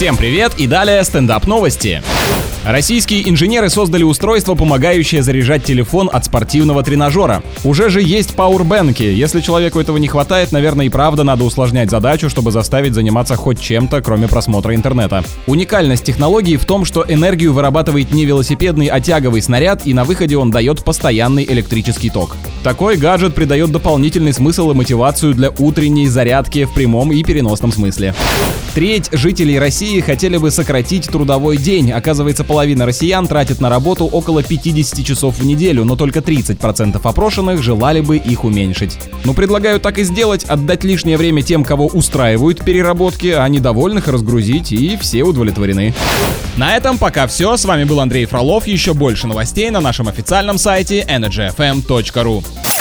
Всем привет и далее стендап новости. Российские инженеры создали устройство, помогающее заряжать телефон от спортивного тренажера. Уже же есть пауэрбэнки. Если человеку этого не хватает, наверное, и правда надо усложнять задачу, чтобы заставить заниматься хоть чем-то, кроме просмотра интернета. Уникальность технологии в том, что энергию вырабатывает не велосипедный, а тяговый снаряд, и на выходе он дает постоянный электрический ток. Такой гаджет придает дополнительный смысл и мотивацию для утренней зарядки в прямом и переносном смысле. Треть жителей России хотели бы сократить трудовой день. Оказывается, половина россиян тратит на работу около 50 часов в неделю, но только 30% опрошенных желали бы их уменьшить. Но предлагаю так и сделать, отдать лишнее время тем, кого устраивают переработки, а недовольных разгрузить, и все удовлетворены. На этом пока все. С вами был Андрей Фролов. Еще больше новостей на нашем официальном сайте energyfm.ru.